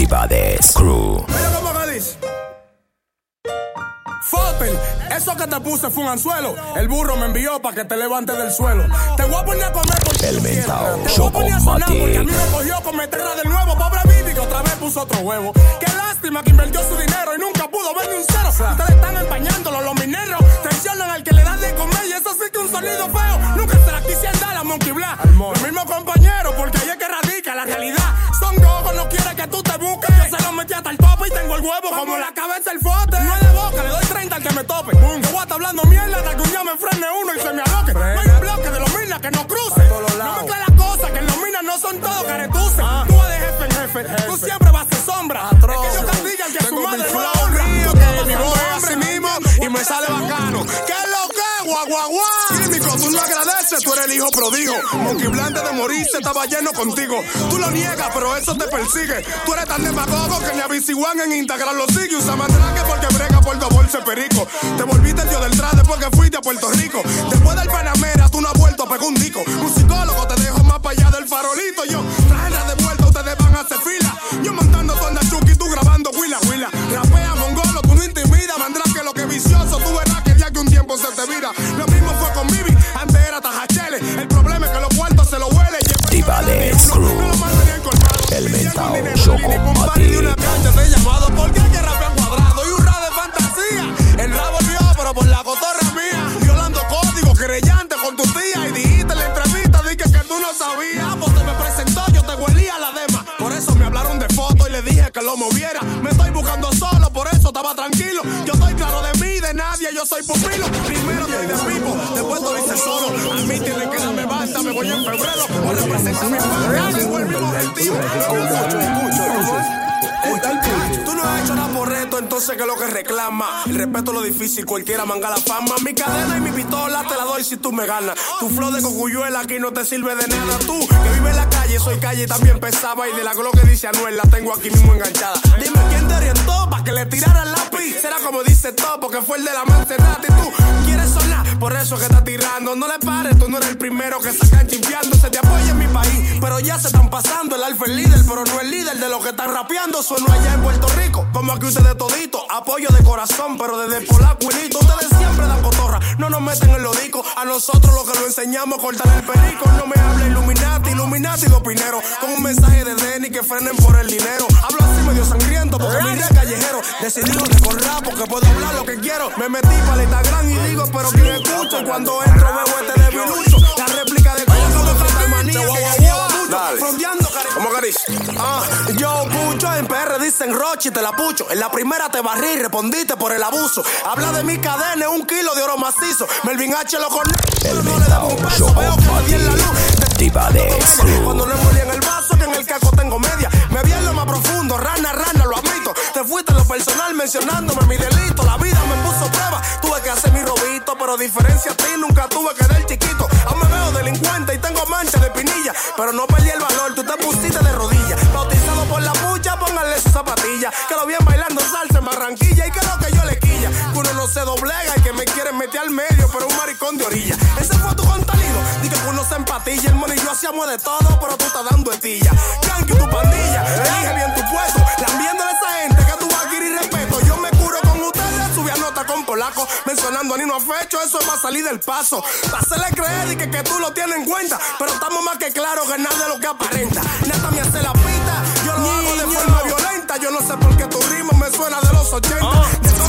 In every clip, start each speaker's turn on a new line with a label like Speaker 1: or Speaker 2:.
Speaker 1: Actividades Crew.
Speaker 2: Mira cómo que dice. Fotel, eso que te puse fue un anzuelo. El burro me envió para que te levantes del suelo. Te voy a poner a comer porque
Speaker 1: El mentao.
Speaker 2: Te voy a poner a sonar porque a mí me cogió con meterla de nuevo. Pobre Vivi que otra vez puso otro huevo. Qué lástima que invirtió su dinero y nunca pudo ver ni un cero. Ustedes están empañándolo, los mineros. Tensionan al que le dan de comer y eso sí que un sonido feo. Nunca se la quise dar a Monkey Black. Los mismos compañeros, porque ahí es que radica la realidad. Son gogos, no quiere que tú te busques. Yo se lo metí hasta el tope y tengo el huevo como la cabeza del fote. No es de boca, le doy 30 al que me tope. Yo voy a estar hablando mierda hasta que un día me frene uno y se me aloque. No hay un bloque de los minas que no cruce. No mezcla las cosas, que los minas no son todos caretuces. Jefe en jefe, tú siempre vas a ser sombra. Es que ellos castigan que su madre no la honra. Tú
Speaker 3: que mi voz es así mismo y me sale bacano. ¿Qué es lo que? Guau. Químico, tú no agradeces, tú eres el hijo prodigo. Monkey Blande de morirse estaba lleno contigo. Tú lo niegas, pero eso te persigue. Tú eres tan demagogo que ni a One en Instagram lo sigue. Usa matraque porque brega por dos bolsas de perico. Te volviste el dios del trade porque fuiste a Puerto Rico. Después del Panamera, tú no has vuelto a pegar un disco. Un reclama. El respeto es lo difícil, cualquiera manga la fama. Mi cadena y mi pistola te la doy si tú me ganas. Tu flow de cocuyuela aquí no te sirve de nada. Tú que vives en la calle, soy calle también pesaba. Y de la glow que dice Anuel la tengo aquí mismo enganchada. Dime orientó para que le tirara el lápiz. Será como dice todo, porque fue el de la Montserrat. Y tú quieres sonar, por eso que estás tirando. No le pares, tú no eres el primero que sacan chimpeando. Se te apoya en mi país, pero ya se están pasando. El alfa es líder, pero no el líder de los que están rapeando. Sueno allá en Puerto Rico, como aquí ustedes todito. Apoyo de corazón, pero desde polaco y lito. Ustedes siempre dan cotorra, no nos meten en los discos. A nosotros lo que lo enseñamos cortar el perico. No me hable Illuminati, Illuminati de opinero. Con un mensaje de Denny que frenen por el dinero. Hablo así medio sangriento porque mi rey callejero. Decidido de correr porque puedo hablar lo que quiero. Me metí para el Instagram y digo, pero ¿quién escucha? Y cuando entro veo este debilucho. La réplica de de Fatal Manía que lleva mucho. Frondeando, ¿Cómo que? Ah, yo pucho en PR dicen Rochi, te la pucho. En la primera te barrí y respondiste por el abuso. Habla de mi cadena, un kilo de oro macizo. Melvin H lo con
Speaker 1: El
Speaker 3: no le damos un peso, veo que me di en la luz.
Speaker 1: Actividades Crew.
Speaker 3: Cuando no en el personal mencionándome mi delito. La vida me puso prueba, tuve que hacer mi robito. Pero diferencia a ti, nunca tuve que dar chiquito. Aún me veo delincuente y tengo mancha de pinilla. Pero no perdí el valor, tú te pusiste de rodillas. Bautizado por la pucha, póngale su zapatilla. Que lo bien bailando salsa en Barranquilla. Y que lo que yo le quilla. Que uno no se doblega y que me quieren meter al medio, pero un maricón de orilla. Ese fue tu contenido. Dije que uno se empatilla. El mono y yo hacíamos de todo, pero tú estás dando estilla. Yankee, tu pandilla. Mencionando a Nino Fecho. Eso es para salir del paso. Para hacerle creer y que, que tú lo tienes en cuenta. Pero estamos más que claros que nada de lo que aparenta. Neta me hace la pita. Yo lo hago de forma violenta. Yo no sé por qué tu ritmo me suena de los 80.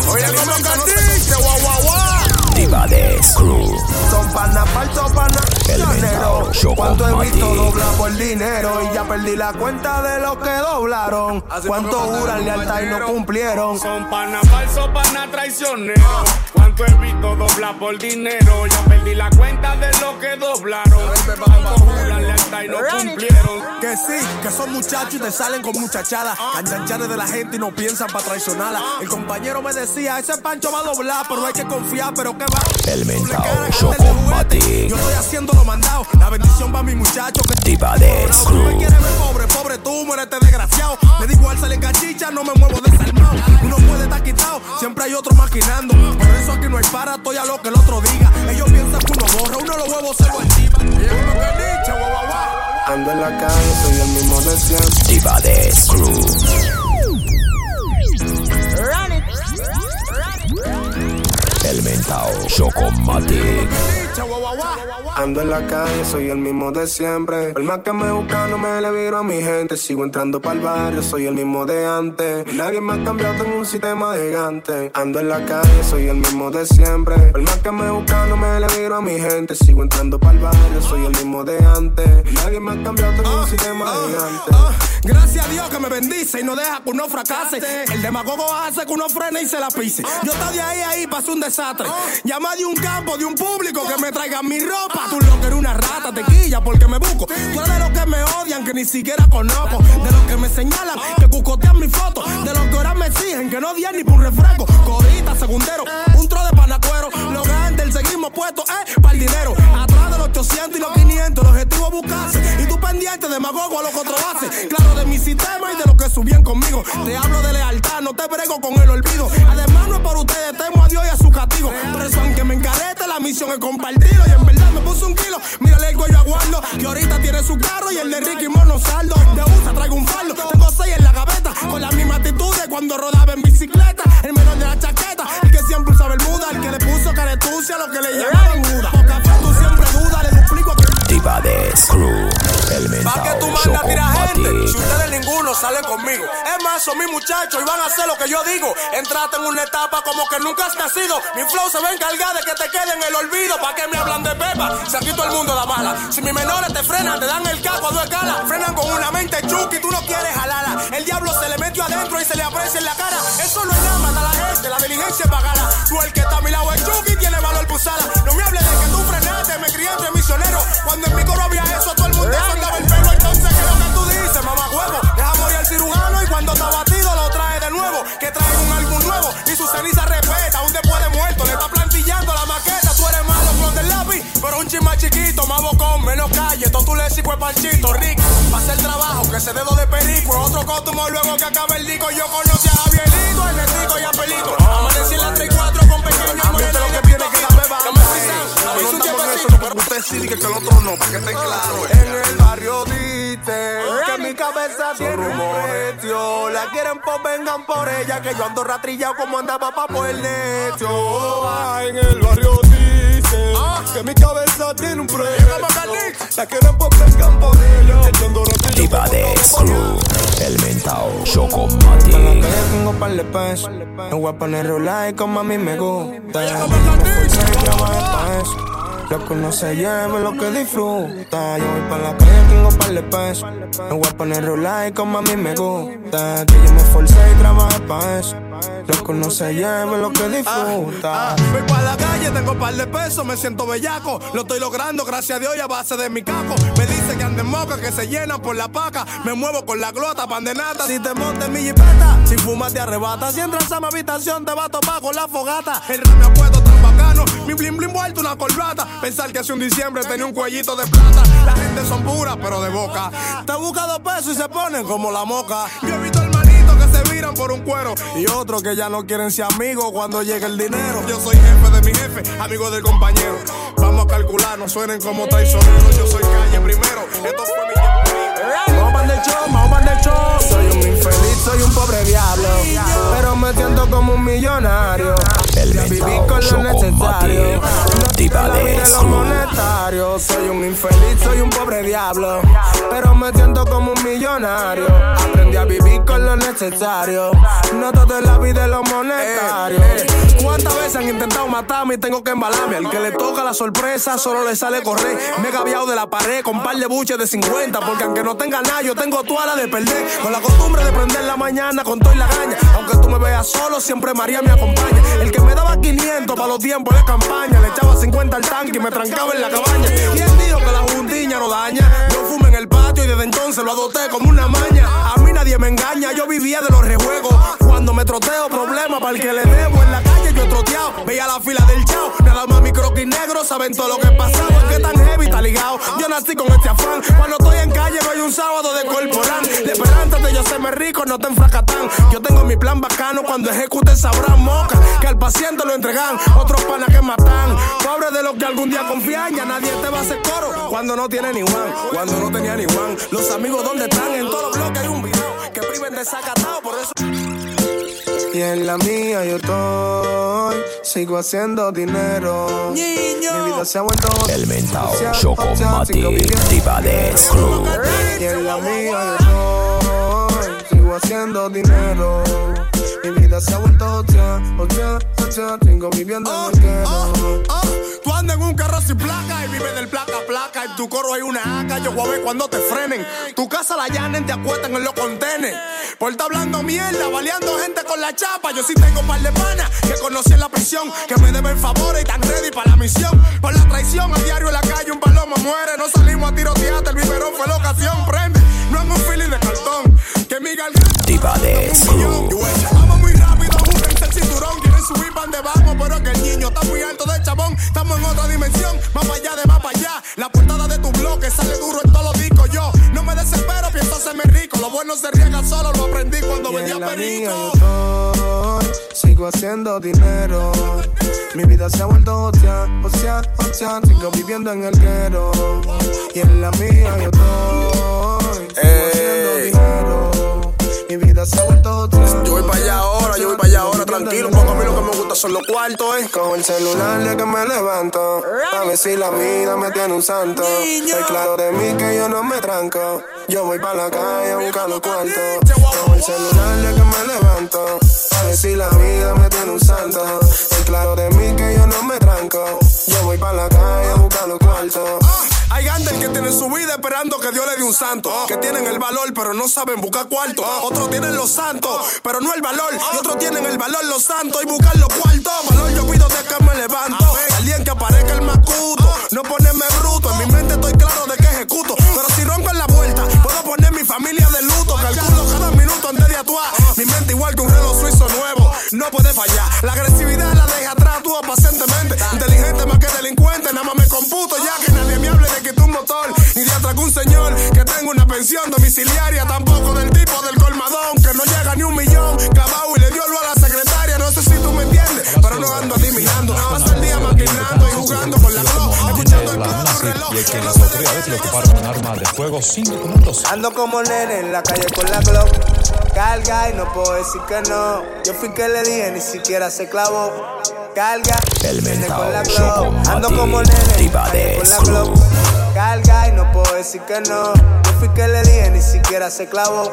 Speaker 3: Oye, como dice, guau, guau, guau.
Speaker 1: Actividades Crew.
Speaker 4: Son pana, falso pana,
Speaker 1: El
Speaker 4: Cuánto he visto doblar por dinero y ya perdí la cuenta de lo que doblaron. Cuánto juran lealtad y no cumplieron.
Speaker 5: Son pana falso, pana traicionero. Cuánto he visto doblar por dinero. Ya perdí la cuenta de lo que doblaron. Cuánto juran lealtad y no cumplieron.
Speaker 3: Que sí, que son muchachos y te salen con muchachadas. Canchachares de la gente y no piensan para traicionarla. El compañero me decía, ese pancho va a doblar, pero hay que confiar, pero que va.
Speaker 1: El mentao
Speaker 3: de.
Speaker 1: Chocomatic.
Speaker 3: Yo estoy haciendo lo mandado. La bendición va a mi muchacho que
Speaker 1: Actividades
Speaker 3: Tú me
Speaker 1: Crew.
Speaker 3: quieres ver pobre, pobre tú, muérete desgraciado. Me da igual sale cachicha, no me muevo desarmado. Uno puede estar quitado, siempre hay otro maquinando. Por eso aquí no hay para, estoy a lo que el otro diga. Ellos piensan que uno borra, uno los huevos se lo es que guau, guau, guau.
Speaker 4: Ando en la calle, soy el mismo de siempre.
Speaker 1: Actividades Crew. Experimentado Chocomatic.
Speaker 4: Ando en la calle, soy el mismo de siempre. Por más que me buscan, no me le viro a mi gente. Sigo entrando para el barrio, soy el mismo de antes. Nadie me ha cambiado, tengo un sistema gigante. Ando en la calle, soy el mismo de siempre. Por más que me buscan, no me le viro a mi gente. Sigo entrando para el barrio, soy el mismo de antes. Nadie me ha cambiado, tengo un sistema gigante.
Speaker 3: Ah, gracias a Dios que me bendice y no deja que uno fracase. El demagogo hace que uno frene y se la pise. Yo estoy de ahí ahí, pasó un desastre. Llama de un campo, de un público que me traigan mi ropa. Tú lo que eres una rata, tequilla, porque me busco. Tú eres de los que me odian, que ni siquiera conozco. De los que me señalan, que cucotean mi foto. De los que ahora me exigen, que no odian ni por un refresco. Codita, segundero, un tro de panacuero. Los grandes, el seguimos puestos, eh, para el dinero. Atrás de los 800 y los 500, el. Y tú pendiente, demagogo a los controbases. Claro, de mi sistema y de los que subían conmigo. Te hablo de lealtad, no te brego con el olvido. Además, no es por ustedes, temo a Dios y a su castigo. Por eso, aunque me encarete, la misión es compartirlo. Y en verdad me puso un kilo, mírale el cuello aguardo. Que ahorita tiene su carro y el de Ricky Mono saldo. De USA traigo un faldo, tengo seis en la gaveta. Con la misma actitud de cuando rodaba en bicicleta. El menor de la chaqueta, el que siempre usa bermuda. El que le puso caretucia, lo que le llamaron Pa' que tú mandas a tirar gente, si ustedes ninguno salen conmigo. Es más, son mis muchachos y van a hacer lo que yo digo. Entrate en una etapa como que nunca has nacido. Mi flow se va a encargar de que te quede en el olvido. ¿Pa' que me hablan de pepa? Si aquí todo el mundo da mala. Si mis menores te frenan, te dan el capo a dos escalas. Frenan con una mente chuki, tú no quieres jalarla. El diablo se le metió adentro y se le aprecia en la cara. Eso no es nada, mata a la gente, la diligencia es pagada. Tú el que está a mi lado es chuki, tiene valor pusala. No me hables de que tú me crié entre misioneros. Cuando en mi coro había eso, todo el mundo soltaba el pelo. Entonces, ¿qué es lo que tú dices, mamá huevo? Deja morir al cirujano y cuando está batido lo trae de nuevo. Que trae un álbum nuevo y su ceniza respeta. Aún después de muerto, le está plantillando la maqueta. Tú eres malo con del lápiz, pero un chin más chiquito, más bocón, menos calle. Todo tu léxico es panchito, rico. Hacer trabajo, que ese dedo de perico es otro cóstumo. Luego que acabe el disco, yo conocí a Javierito, el negrito y a Pelito. Amanecí en la 3 y 4 con pequeño
Speaker 4: lo
Speaker 3: y
Speaker 4: que
Speaker 3: de
Speaker 4: tiene que
Speaker 3: No es un
Speaker 4: estamos en eso,
Speaker 3: tiempecito,
Speaker 4: porque usted sí dice que el otro no, para que esté claro. eh. En el barrio dice que mi cabeza tiene un precio. La quieren pues vengan por ella, que yo ando ratrillado como andaba pa' por el necio.
Speaker 6: En el barrio dice que mi cabeza tiene un precio. La quieren pues vengan por ella. Que yo ando
Speaker 1: Screw. El mentao Chocombate.
Speaker 4: calle tengo par de pesos. Me voy a poner rolar como a mí me gusta. Y pa'. Lo que uno se lleva es lo que disfruta. Yo voy para la calle, tengo par de pesos. Me voy a poner rolar como a mí me gusta. Que yo me esforcé y trabajé pa' eso. Lo que uno se lleva es lo que disfruta.
Speaker 3: Ah, voy para la calle, tengo par de pesos, me siento bellaco. Lo estoy logrando, gracias a Dios, y a base de mi caco. Me dice que anden moca, que se llenan por la paca. Me muevo con la glota, pan de nata. Si te montes mi jipeta, si fumas te arrebata. Si entras a mi habitación, te va a topar con la fogata. El rap me tan bacano, mi blim blim vuelto una corbata. Pensar que hace un diciembre tenía un cuellito de plata. La gente son puras, pero de boca. Te busca dos pesos y se ponen como la moca. Yo he visto que se viran por un cuero y otros que ya no quieren ser amigos cuando llegue el dinero. Yo soy jefe de mi jefe, amigo del compañero. Vamos a calcular, no suenen como traicioneros. Yo soy calle primero. Esto fue mi.
Speaker 4: Vamos Soy un infeliz, soy un pobre diablo. Pero me siento como un millonario.
Speaker 1: El
Speaker 4: Ya viví con lo necesario. No la los monetarios. Soy un infeliz, soy un pobre diablo. Pero me siento como un millonario. Aprendí a vivir con lo necesario. No todo es la vida de los monetarios.
Speaker 3: ¿Cuántas veces han intentado matarme y tengo que embalarme? Al que le toca la sorpresa solo le sale correr. Me he gaviado de la pared con par de buches de 50. Porque aunque no tenga nada, yo tengo toda de Con la costumbre de prender la mañana con todo y la gaña. Aunque tú me veas solo, siempre María me acompaña. El que me daba 500 para los tiempos de campaña. Le echaba 50 al tanque y me trancaba en la cabaña. ¿Quién dijo que la juntiña no daña? Yo fumo en el patio y desde entonces lo adopté como una maña. A mí nadie me engaña, yo vivía de los rejuegos. Cuando me troteo, problema para el que le debo en la Veía la fila del chao, nada más mi croquis negro saben todo lo que pasaba. Que tan heavy está ligado. Yo nací con este afán. Cuando estoy en calle, hay un sábado de corporán. De esperanza de yo serme rico, no te enfracatán. Yo tengo mi plan bacano, cuando ejecute sabrán moca. Que al paciente lo entregan, otros panas que matan. Pobre de los que algún día confían, ya nadie te va a hacer coro. Cuando no tiene ni Juan, cuando no tenía ni Juan. Los amigos, ¿dónde están? En todos los bloques hay un video que priven de sacatao, por eso.
Speaker 4: Y en la mía yo estoy, sigo haciendo dinero. Mi vida se ha vuelto
Speaker 1: El mentao, Choco Mati, Diva de Screw.
Speaker 4: y en la mía yo estoy, haciendo dinero. Mi vida se ha vuelto otra, otra, otra, sigo viviendo en el guero.
Speaker 2: Ah, Tú andas en un carro sin placa y vives del placa a placa. En tu coro hay una AK, yo voy a ver cuando te frenen. Tu casa la llanen, te acuestan en los contenes. Por estar hablando mierda, baleando gente con la chapa. Yo sí tengo un par de panas que conocí en la prisión, que me deben favores y están ready para la misión. Por la traición, a diario en la calle un palomo muere. No salimos a tirotear, el biberón fue la ocasión. Prende, no hago un feeling de cartón.
Speaker 1: Screw.
Speaker 2: Vamos muy rápido, ajustense el cinturón. Quieren subir pan de vamos, pero que el niño está muy alto de chabón. Estamos en otra dimensión, más para allá de más para allá. La portada de tu bloque sale duro en todos los discos. Yo no me desespero, pienso hacerme rico. Lo bueno se riega solo, lo aprendí cuando
Speaker 4: mía
Speaker 2: perico.
Speaker 4: yo estoy, sigo haciendo dinero. Mi vida se ha vuelto otra, otra, otra, sigo viviendo en el guero. Y en la mía yo estoy, sigo haciendo dinero. Mi vida se ha vuelto otra.
Speaker 3: Yo voy para allá ahora, yo voy para allá ahora, tranquilo, porque a mí lo que me gusta son los cuartos, eh.
Speaker 4: Con el celular de que me levanto. A ver si la vida me tiene un santo. Estoy claro de mí que yo no me tranco. Yo voy para la calle a buscar los cuartos. Con el celular de que me levanto. A ver si la vida me tiene un santo. Estoy claro de mí que yo no me tranco. Yo voy para la calle a buscar los cuartos.
Speaker 3: Hay gandel que tienen su vida esperando que Dios le dé un santo. Que tienen el valor, pero no saben buscar cuarto. Otros tienen los santos, pero no el valor. Otros tienen el valor, los santos, y buscar los cuartos. Valor yo pido de que me levanto. Alguien que aparezca el macuto. No ponerme bruto. En mi mente estoy claro de que ejecuto. Pero si ronco en la vuelta, puedo poner mi familia de luto. Calculo cada minuto antes de actuar. Mi mente igual que un reloj suizo nuevo. No puede fallar. La agresividad la deja atrás, tú pacientemente. Inteligente más que delincuente. Nada más me computo ya que nadie me hable de que tú un motor. Ni de un señor que tengo una pensión domiciliaria. Tampoco del tipo del colmadón que no llega ni un millón. Clavado y le dio lo a la secretaria. No sé si tú me entiendes, pero no ando adivinando. Pasa el día maquinando y jugando con la
Speaker 7: y el que
Speaker 3: No
Speaker 7: autoridades
Speaker 3: qué
Speaker 7: le ocuparon un arma de fuego cinco minutos.
Speaker 4: Ando como nene en la calle con la Glock. Carga y no puedo decir que no. Yo fui que le dije, ni siquiera se clavó. Carga,
Speaker 1: El
Speaker 4: nene
Speaker 1: mentao,
Speaker 4: con la Glock. Ando como nene en la calle con la. Glock. Carga y no puedo decir que no. Yo fui que le dije, ni siquiera se clavó.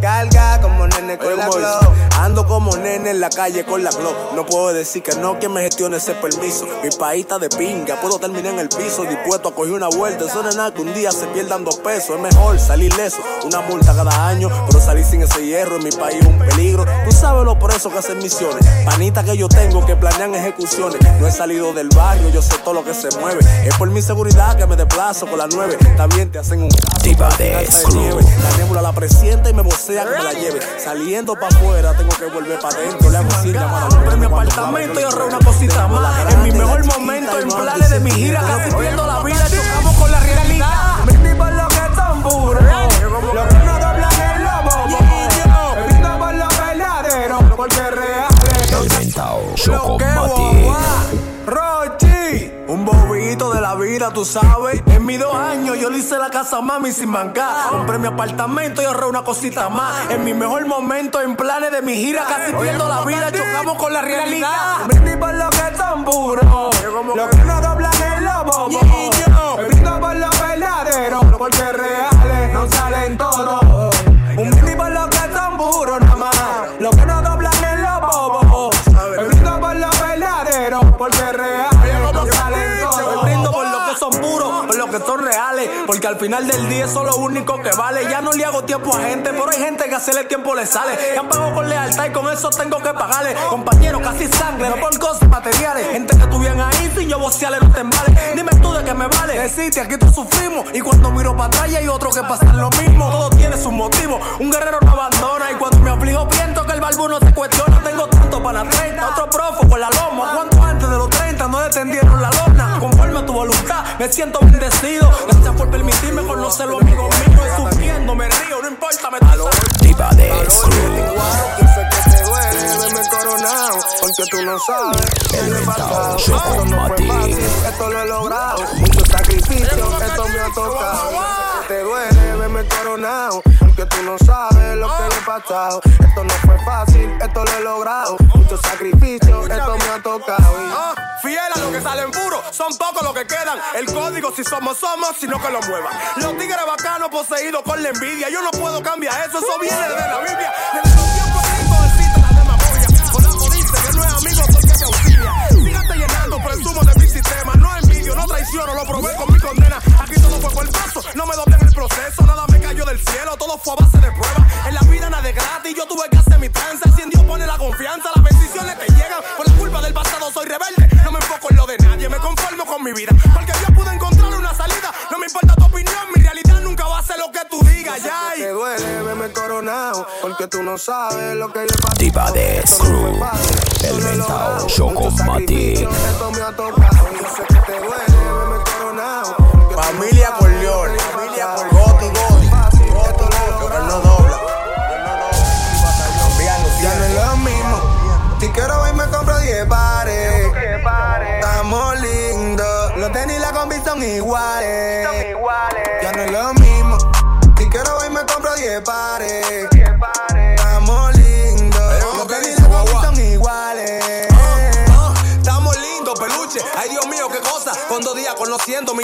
Speaker 4: Carga como nene con la Glock.
Speaker 3: Ando como nene en la calle con la Glock. No puedo decir que no, quien me gestione ese permiso. Mi país está de pinga, puedo terminar en el piso. Dispuesto a coger una vuelta. Eso no es nada que un día se pierdan dos pesos. Es mejor salir leso. Una multa cada año, pero salir sin ese hierro en mi país es un peligro. Tú sabes lo presos que hacen misiones. Panita que yo tengo que planean ejecuciones. No he salido del barrio, yo sé todo lo que se mueve. Es por mi seguridad que me desplazo con las nueve. También te hacen un caso
Speaker 1: Diva de
Speaker 3: nieve. La nébula la presiente y me vocea que me la lleve. Saliendo para afuera, tengo que volver para adentro. Le hago sin llamar a
Speaker 2: Compré mi apartamento y ahorré una cosita más. En mi mejor momento, en planes de mi gira, casi viendo la vida, chocamos con la realidad. Mis tipos lo que son puros, lo que no doblan el lobo. Me por lo verdadero, porque es reales.
Speaker 1: El mentao,
Speaker 2: tú sabes. En mis dos años yo le hice la casa a mami sin mancar. Compré mi apartamento y ahorré una cosita más. En mi mejor momento, en planes de mi gira, casi viendo la vida, chocamos con la realidad. Mis tipos lo que son puros, lo que no doblan. Me al final del día eso es lo único que vale. Ya no le hago tiempo a gente, pero hay gente que hacerle tiempo le sale. Han pagado con lealtad y con eso tengo que pagarle. Compañeros, casi sangre, no por cosas materiales. Gente que bien ahí sin yo vocearle no te embales. Dime tú de qué me vale. Deciste, aquí todos sufrimos. Y cuando miro para atrás ya hay otro que pasan lo mismo. Todo tiene su motivo. Un guerrero no abandona. Y cuando me aflijo, pienso que el barbu no se cuestiona. Tengo tanto para la 30, otro profo con la loma. Cuanto antes de los 30 no detendieron la lona. Conforme a tu voluntad, me siento bendecido. Gracias por permitirme conocer los amigos míos. Sufriendo me río, no importa, me estoy
Speaker 1: Diva de Screw.
Speaker 4: Yo sé que te duele verme coronado. Porque tú no sabes qué le he pasado.
Speaker 1: Yo
Speaker 4: Esto no fue fácil, esto lo he logrado. Mucho sacrificio, esto me ha tocado. Yo que te duele verme coronado, porque tú no sabes lo que le he pasado. Esto no fue fácil, esto lo he logrado. Mucho sacrificio, esto me ha tocado. Y
Speaker 3: Ah, fiel a lo que salen puro, son pocos los que quedan. El código, si somos, somos, sino que lo muevan. Los tigres bacanos poseídos con la envidia. Yo no puedo cambiar eso, eso viene de la Biblia. Existe la que que presumo de mi sistema. No envidio, no traiciono, lo probé con mi condena. Por el paso, no me doblé en el proceso. Nada me cayó del cielo, todo fue a base de prueba. En la vida nada es gratis, yo tuve que hacer mi tranza. Si en Dios pone la confianza, las bendiciones te llegan. Por la culpa del pasado soy rebelde, no me enfoco en lo de nadie, me conformo con mi vida. Porque yo pude encontrar una salida, no me importa tu opinión, mi realidad nunca va a ser lo que tú digas, ya.
Speaker 4: te duele verme coronado, porque tú no sabes lo que yo he pasado.
Speaker 1: Diva de Screw. El mentao,
Speaker 4: sacrificio, Esto me ha tocado. Yo sé que te duele verme coronado.
Speaker 3: Familia
Speaker 4: no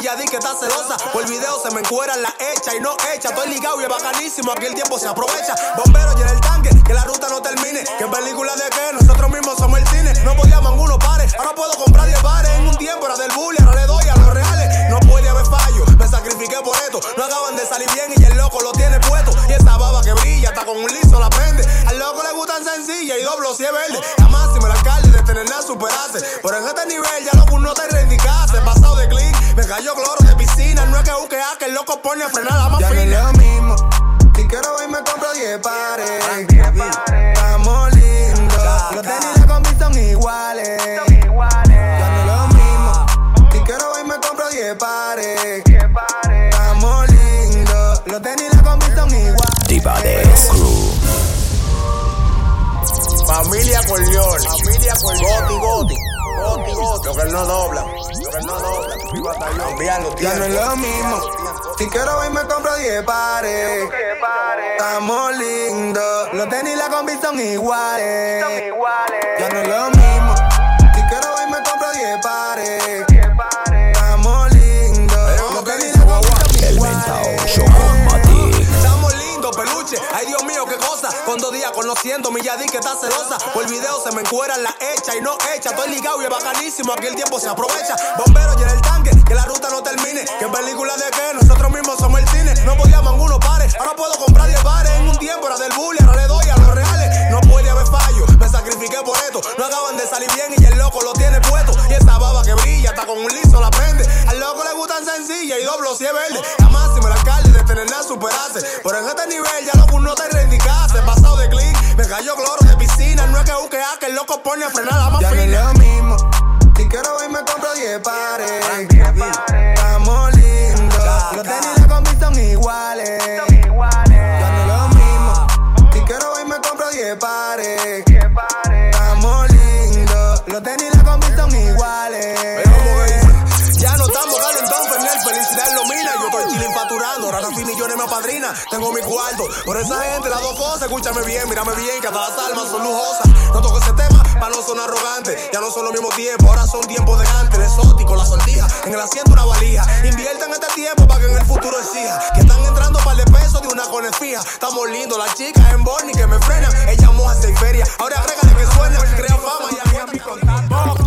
Speaker 3: mi Yadí que está celosa. Por el video se me encueran la hecha y no hecha. Estoy ligado y es bacanísimo. Aquí el tiempo se aprovecha. Bombero llena el tanque, que la ruta no termine. Que película de qué? Nosotros mismos somos el cine. No podíamos uno pares. Ahora puedo comprar 10 pares. En un tiempo era del bully, ahora le doy a los reales. No puede haber fallo. Me sacrifiqué por esto. No acaban de salir bien y el loco lo tiene puesto. Y esa baba que brilla, está con un liso la prende. Al loco le gustan sencilla y doblo si es verde. La máxima el alcalde de tener nada superarse. Pero en este nivel ya loco no te reivindicaste. Pasado de me cayó cloro de piscina. No es que busque a que el loco pone a frenar la más
Speaker 4: Ya no es
Speaker 3: fina.
Speaker 4: lo mismo. Si quiero hoy me compro 10 pares. Estamos lindos. Los tenis la combi son iguales. Ya no es lo mismo. Si quiero hoy me compro 10 pares. Estamos lindos. Los tenis la combi son iguales.
Speaker 1: Diva de Screw.
Speaker 3: Familia Corleone, familia Corleone. Goti, Goti. Goti, Goti. Lo que él no dobla. Lo que él no dobla. Cambiando
Speaker 4: Ya no es lo mismo. Si quiero hoy me compro 10 pares. Estamos lindos. Los tenis y la combi son iguales. Ya no es lo mismo.
Speaker 3: Ay, Dios mío, qué cosa. Con dos días conociendo mi Yadí que está celosa. Por el video se me encueran la hecha y no hecha. Estoy ligado y es bacanísimo. Aquí el tiempo se aprovecha. Bombero llena el tanque, que la ruta no termine. Que película de qué? Nosotros mismos somos el cine. No podíamos uno pares. Ahora puedo comprar 10 pares. En un tiempo era del bully, ahora le doy a los reales. No puede haber fallo. Me sacrifiqué por esto. No acaban de salir bien y el loco lo tiene puesto. Y esa baba que brilla, está con un liso la prende. Sencilla y doblo si es verde. La máxima el alcalde de tener nada superarse. Pero en este nivel ya loco no te reivindicaste. Pasado de clic, me cayó cloro de piscina. No es que busque a que el loco pone a frenar la más
Speaker 4: Ya no es
Speaker 3: fina.
Speaker 4: lo mismo. Si quiero hoy me compro 10 pares. Estamos lindos. Los tenis y la combi son iguales. Ya no es lo mismo. Si quiero hoy me compro 10 pares.
Speaker 3: Tengo mi cuarto, por esa gente las dos cosas, escúchame bien, mírame bien, que hasta las almas son lujosas. No toco ese tema para no sonar arrogante. Ya no son los mismos tiempos, ahora son tiempos de antes, exótico, la sortija. En el asiento una valija. Inviertan este tiempo para que en el futuro exija. Que están entrando par de pesos de una con fija. Estamos lindos, las chicas en Borny que me frenan. Ella moja seis feria. Ahora agrégale que suena, crea fama y a mi contacto.
Speaker 8: Otro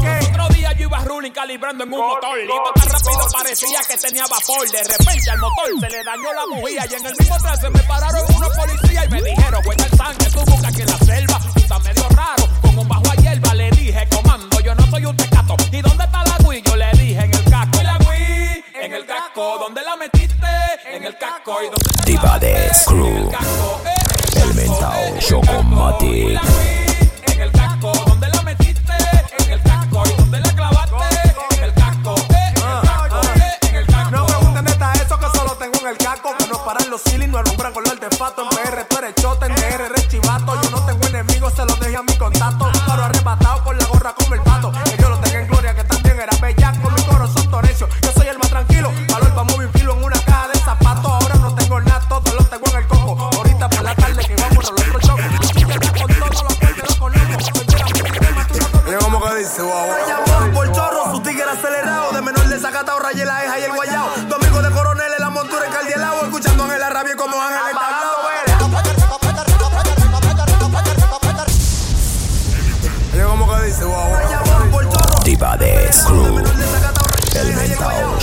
Speaker 8: día yo iba ruling calibrando en un motor. Iba tan rápido parecía que tenía vapor. De repente al motor se le dañó la bujía. Y en el mismo tren se me pararon unos policías y me dijeron, vuelta el sangre, tú buscas aquí en la selva. Tú estás medio raro, con un bajo a hierba. Le dije, comando, yo no soy un tecato. ¿Y dónde está la Wii? Yo le dije, en el casco. ¿Y la Wii? En el casco. ¿Dónde la metiste? En el casco. ¿Y dónde está la
Speaker 1: Diva de? Screw.
Speaker 8: El zapato. En
Speaker 3: PR tú eres chota, en DR eres chivato. Yo no tengo enemigos, se los dejé a mi contacto. Paro arrebatado con la gorra
Speaker 9: como el pato. Que yo lo tenga en gloria, que también era bellaco. Mi corazón torecio, yo soy el más tranquilo. Valor para mover filo en una caja de zapatos. Ahora no tengo nada, todo lo tengo en el coco. Ahorita por la
Speaker 10: tarde que
Speaker 9: vamos a los otros chocos. Con todos los cuerpos los conozco. Yo como que dice, wow. Por chorro, su tigre acelerado. De menor desacatado, rayé la eja y el guayao. Domingo de
Speaker 3: coronel, en la montura encaldielado. Escuchando en la rabia como Ángel.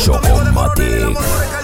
Speaker 3: Chocomatic.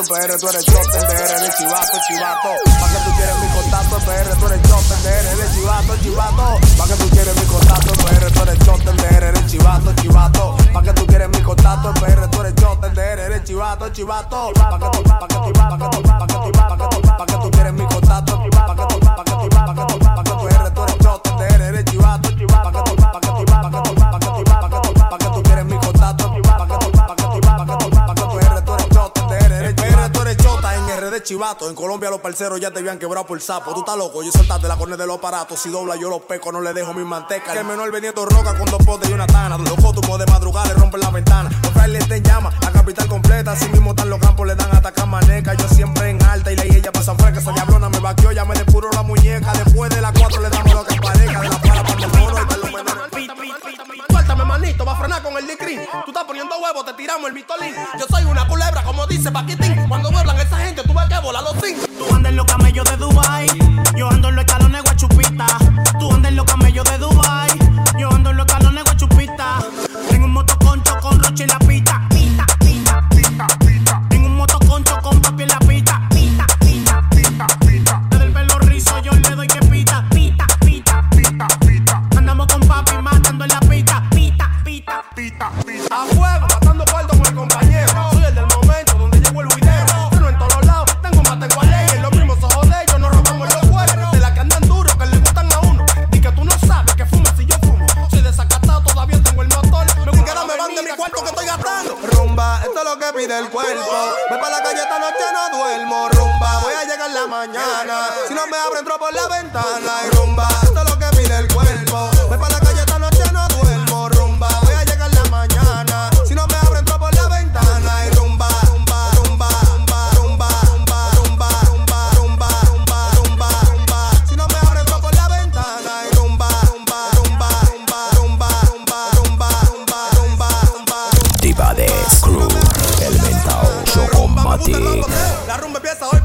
Speaker 3: contacto, PR, tú eres chofer, DR de chivato, chivato. Pa' que tú quieres mi contacto, PR, tú eres chofer, DR de chivato, chivato. Pa' que tú quieres mi contacto, PR, tú eres chofer, DR de chivato, chivato. Pa' que tú quieres mi contacto, PR, tú eres chofer, DR de chivato, chivato. En Colombia los parceros ya te habían quebrado por sapo. Tú estás loco, yo soltaste la cornea de los aparatos. Si dobla, yo los peco, no le dejo mi manteca. Que el menor veniendo roca con dos potes y una tana. Los cotumos de madrugada le rompen la ventana. Los frailes te llama, la capital completa. Así mismo están los campos, le dan hasta maneca. Yo siempre en alta y la ella pasan fresca. Esa diablona me vaqueó, ya me depuro la muñeca. De
Speaker 9: te tiramos el vitolín. Yo soy una culebra, como dice Paquitín. Cuando vuelan esa gente, tú tuve que volar los zinc.
Speaker 11: Tú andas en los camellos de Dubai
Speaker 9: La rumba empieza hoy.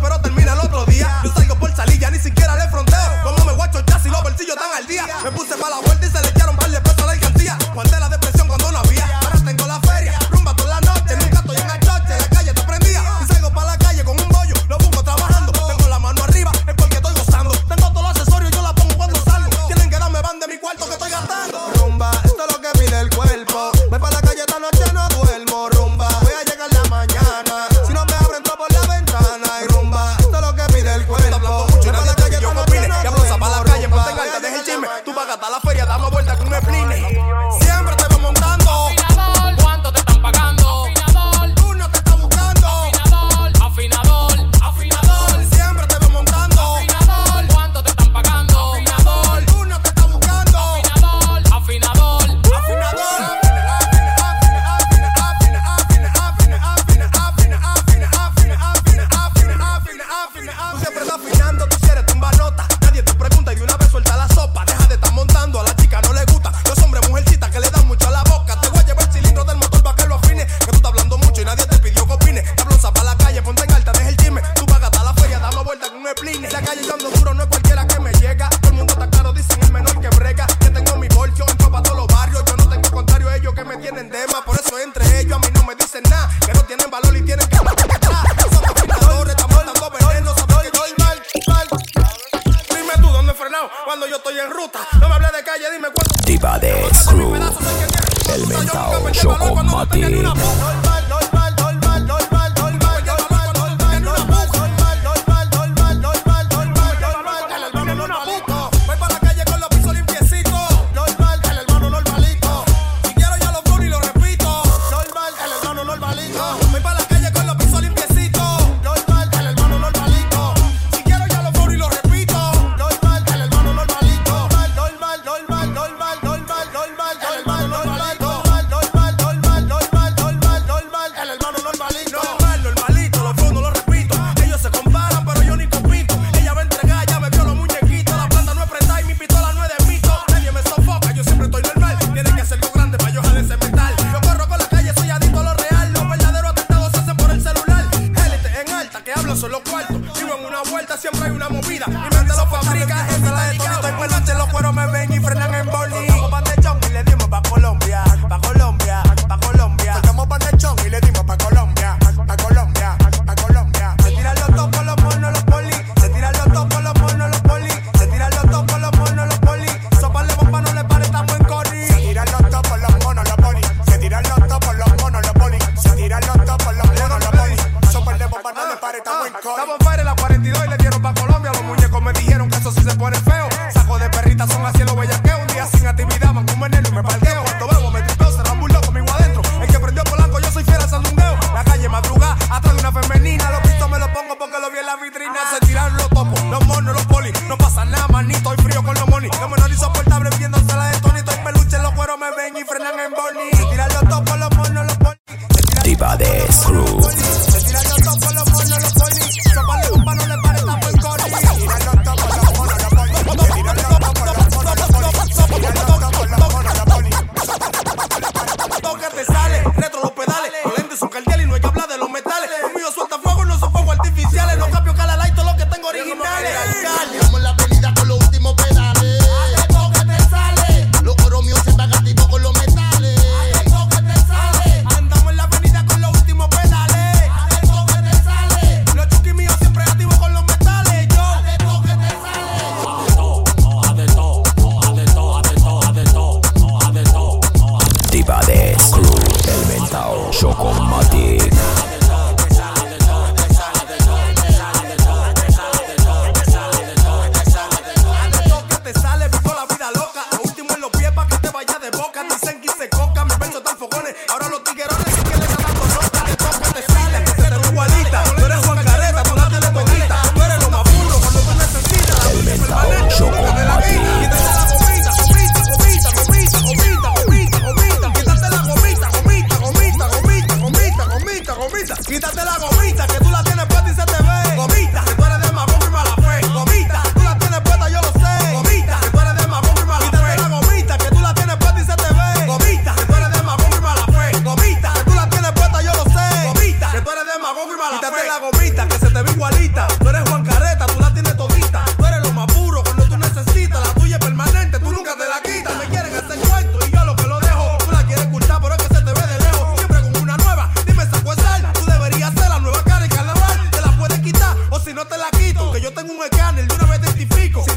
Speaker 3: Que yo tengo un escáner, de una vez identifico.
Speaker 12: Si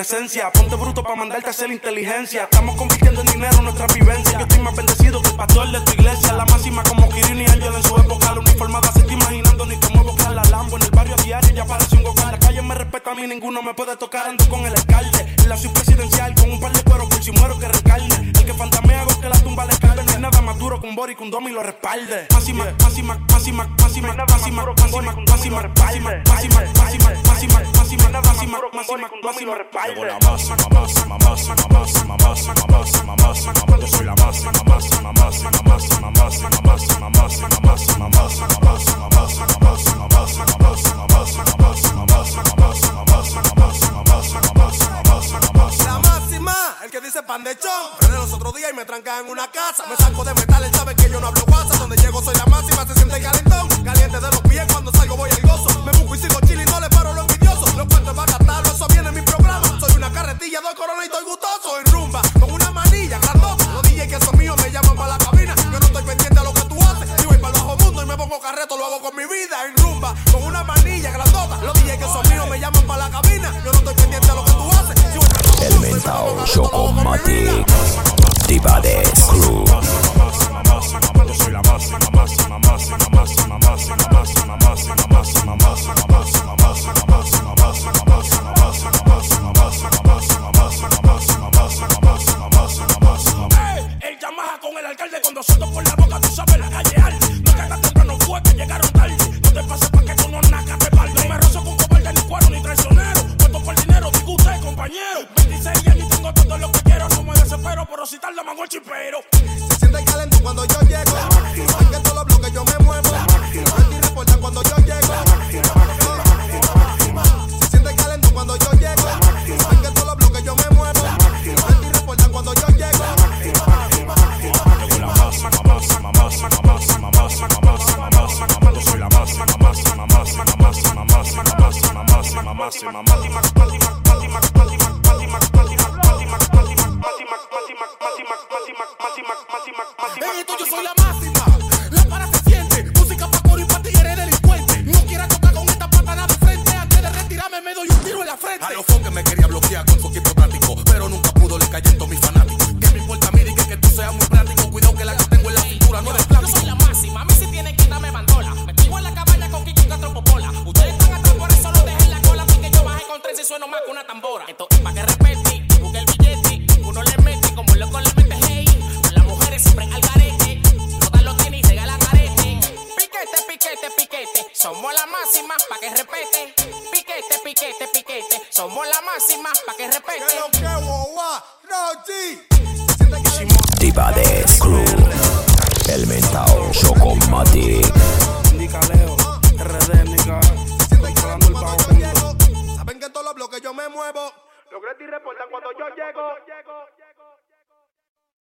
Speaker 12: presencia. Ponte bruto para mandarte a hacer inteligencia. Estamos convirtiendo en dinero nuestra vivencia. Yo estoy más bendecido que el pastor de tu iglesia. La máxima como Kirin y Angel en su época. La uniformada se está imaginando ni te muevo la lambo. En el barrio a diario ya parece un gogar. La calle me respeta a mí, ninguno me puede tocar. Ando con el alcalde. En la ciudad presidencial con un par de cueros por si muero que recarne. El que fantamea hago que la tumba le calde. Nada más duro
Speaker 13: que un bori, que un domi lo respalde. Máxima, máxima, máxima, máxima, máxima, máxima, máxima, máxima, máxima, máxima, máxima,
Speaker 14: la máxima,
Speaker 3: el que dice pan de los otros días y me trancan en una casa. Me saco de metal, que yo no hablo guasa. Donde llego soy la máxima, se siente calentón. Caliente de los pies, cuando salgo voy al gozo. Me busco y sigo chilling te va a gastar, eso viene en mi programa. Soy una carretilla, doy corona y estoy gustoso en rumba. Con una manilla, grandota. Los DJ que son míos me llaman para la cabina. Yo no estoy pendiente a lo que tú haces. Si voy para el bajo mundo y me pongo carreto, lo hago con mi vida en rumba. Con una manilla, grandota. Los DJ que son míos me llaman para la cabina. Yo no estoy pendiente a lo que tú haces. Si voy para el bajo mundo, me pongo carreto, lo hago con mi vida.
Speaker 12: Divades Crew.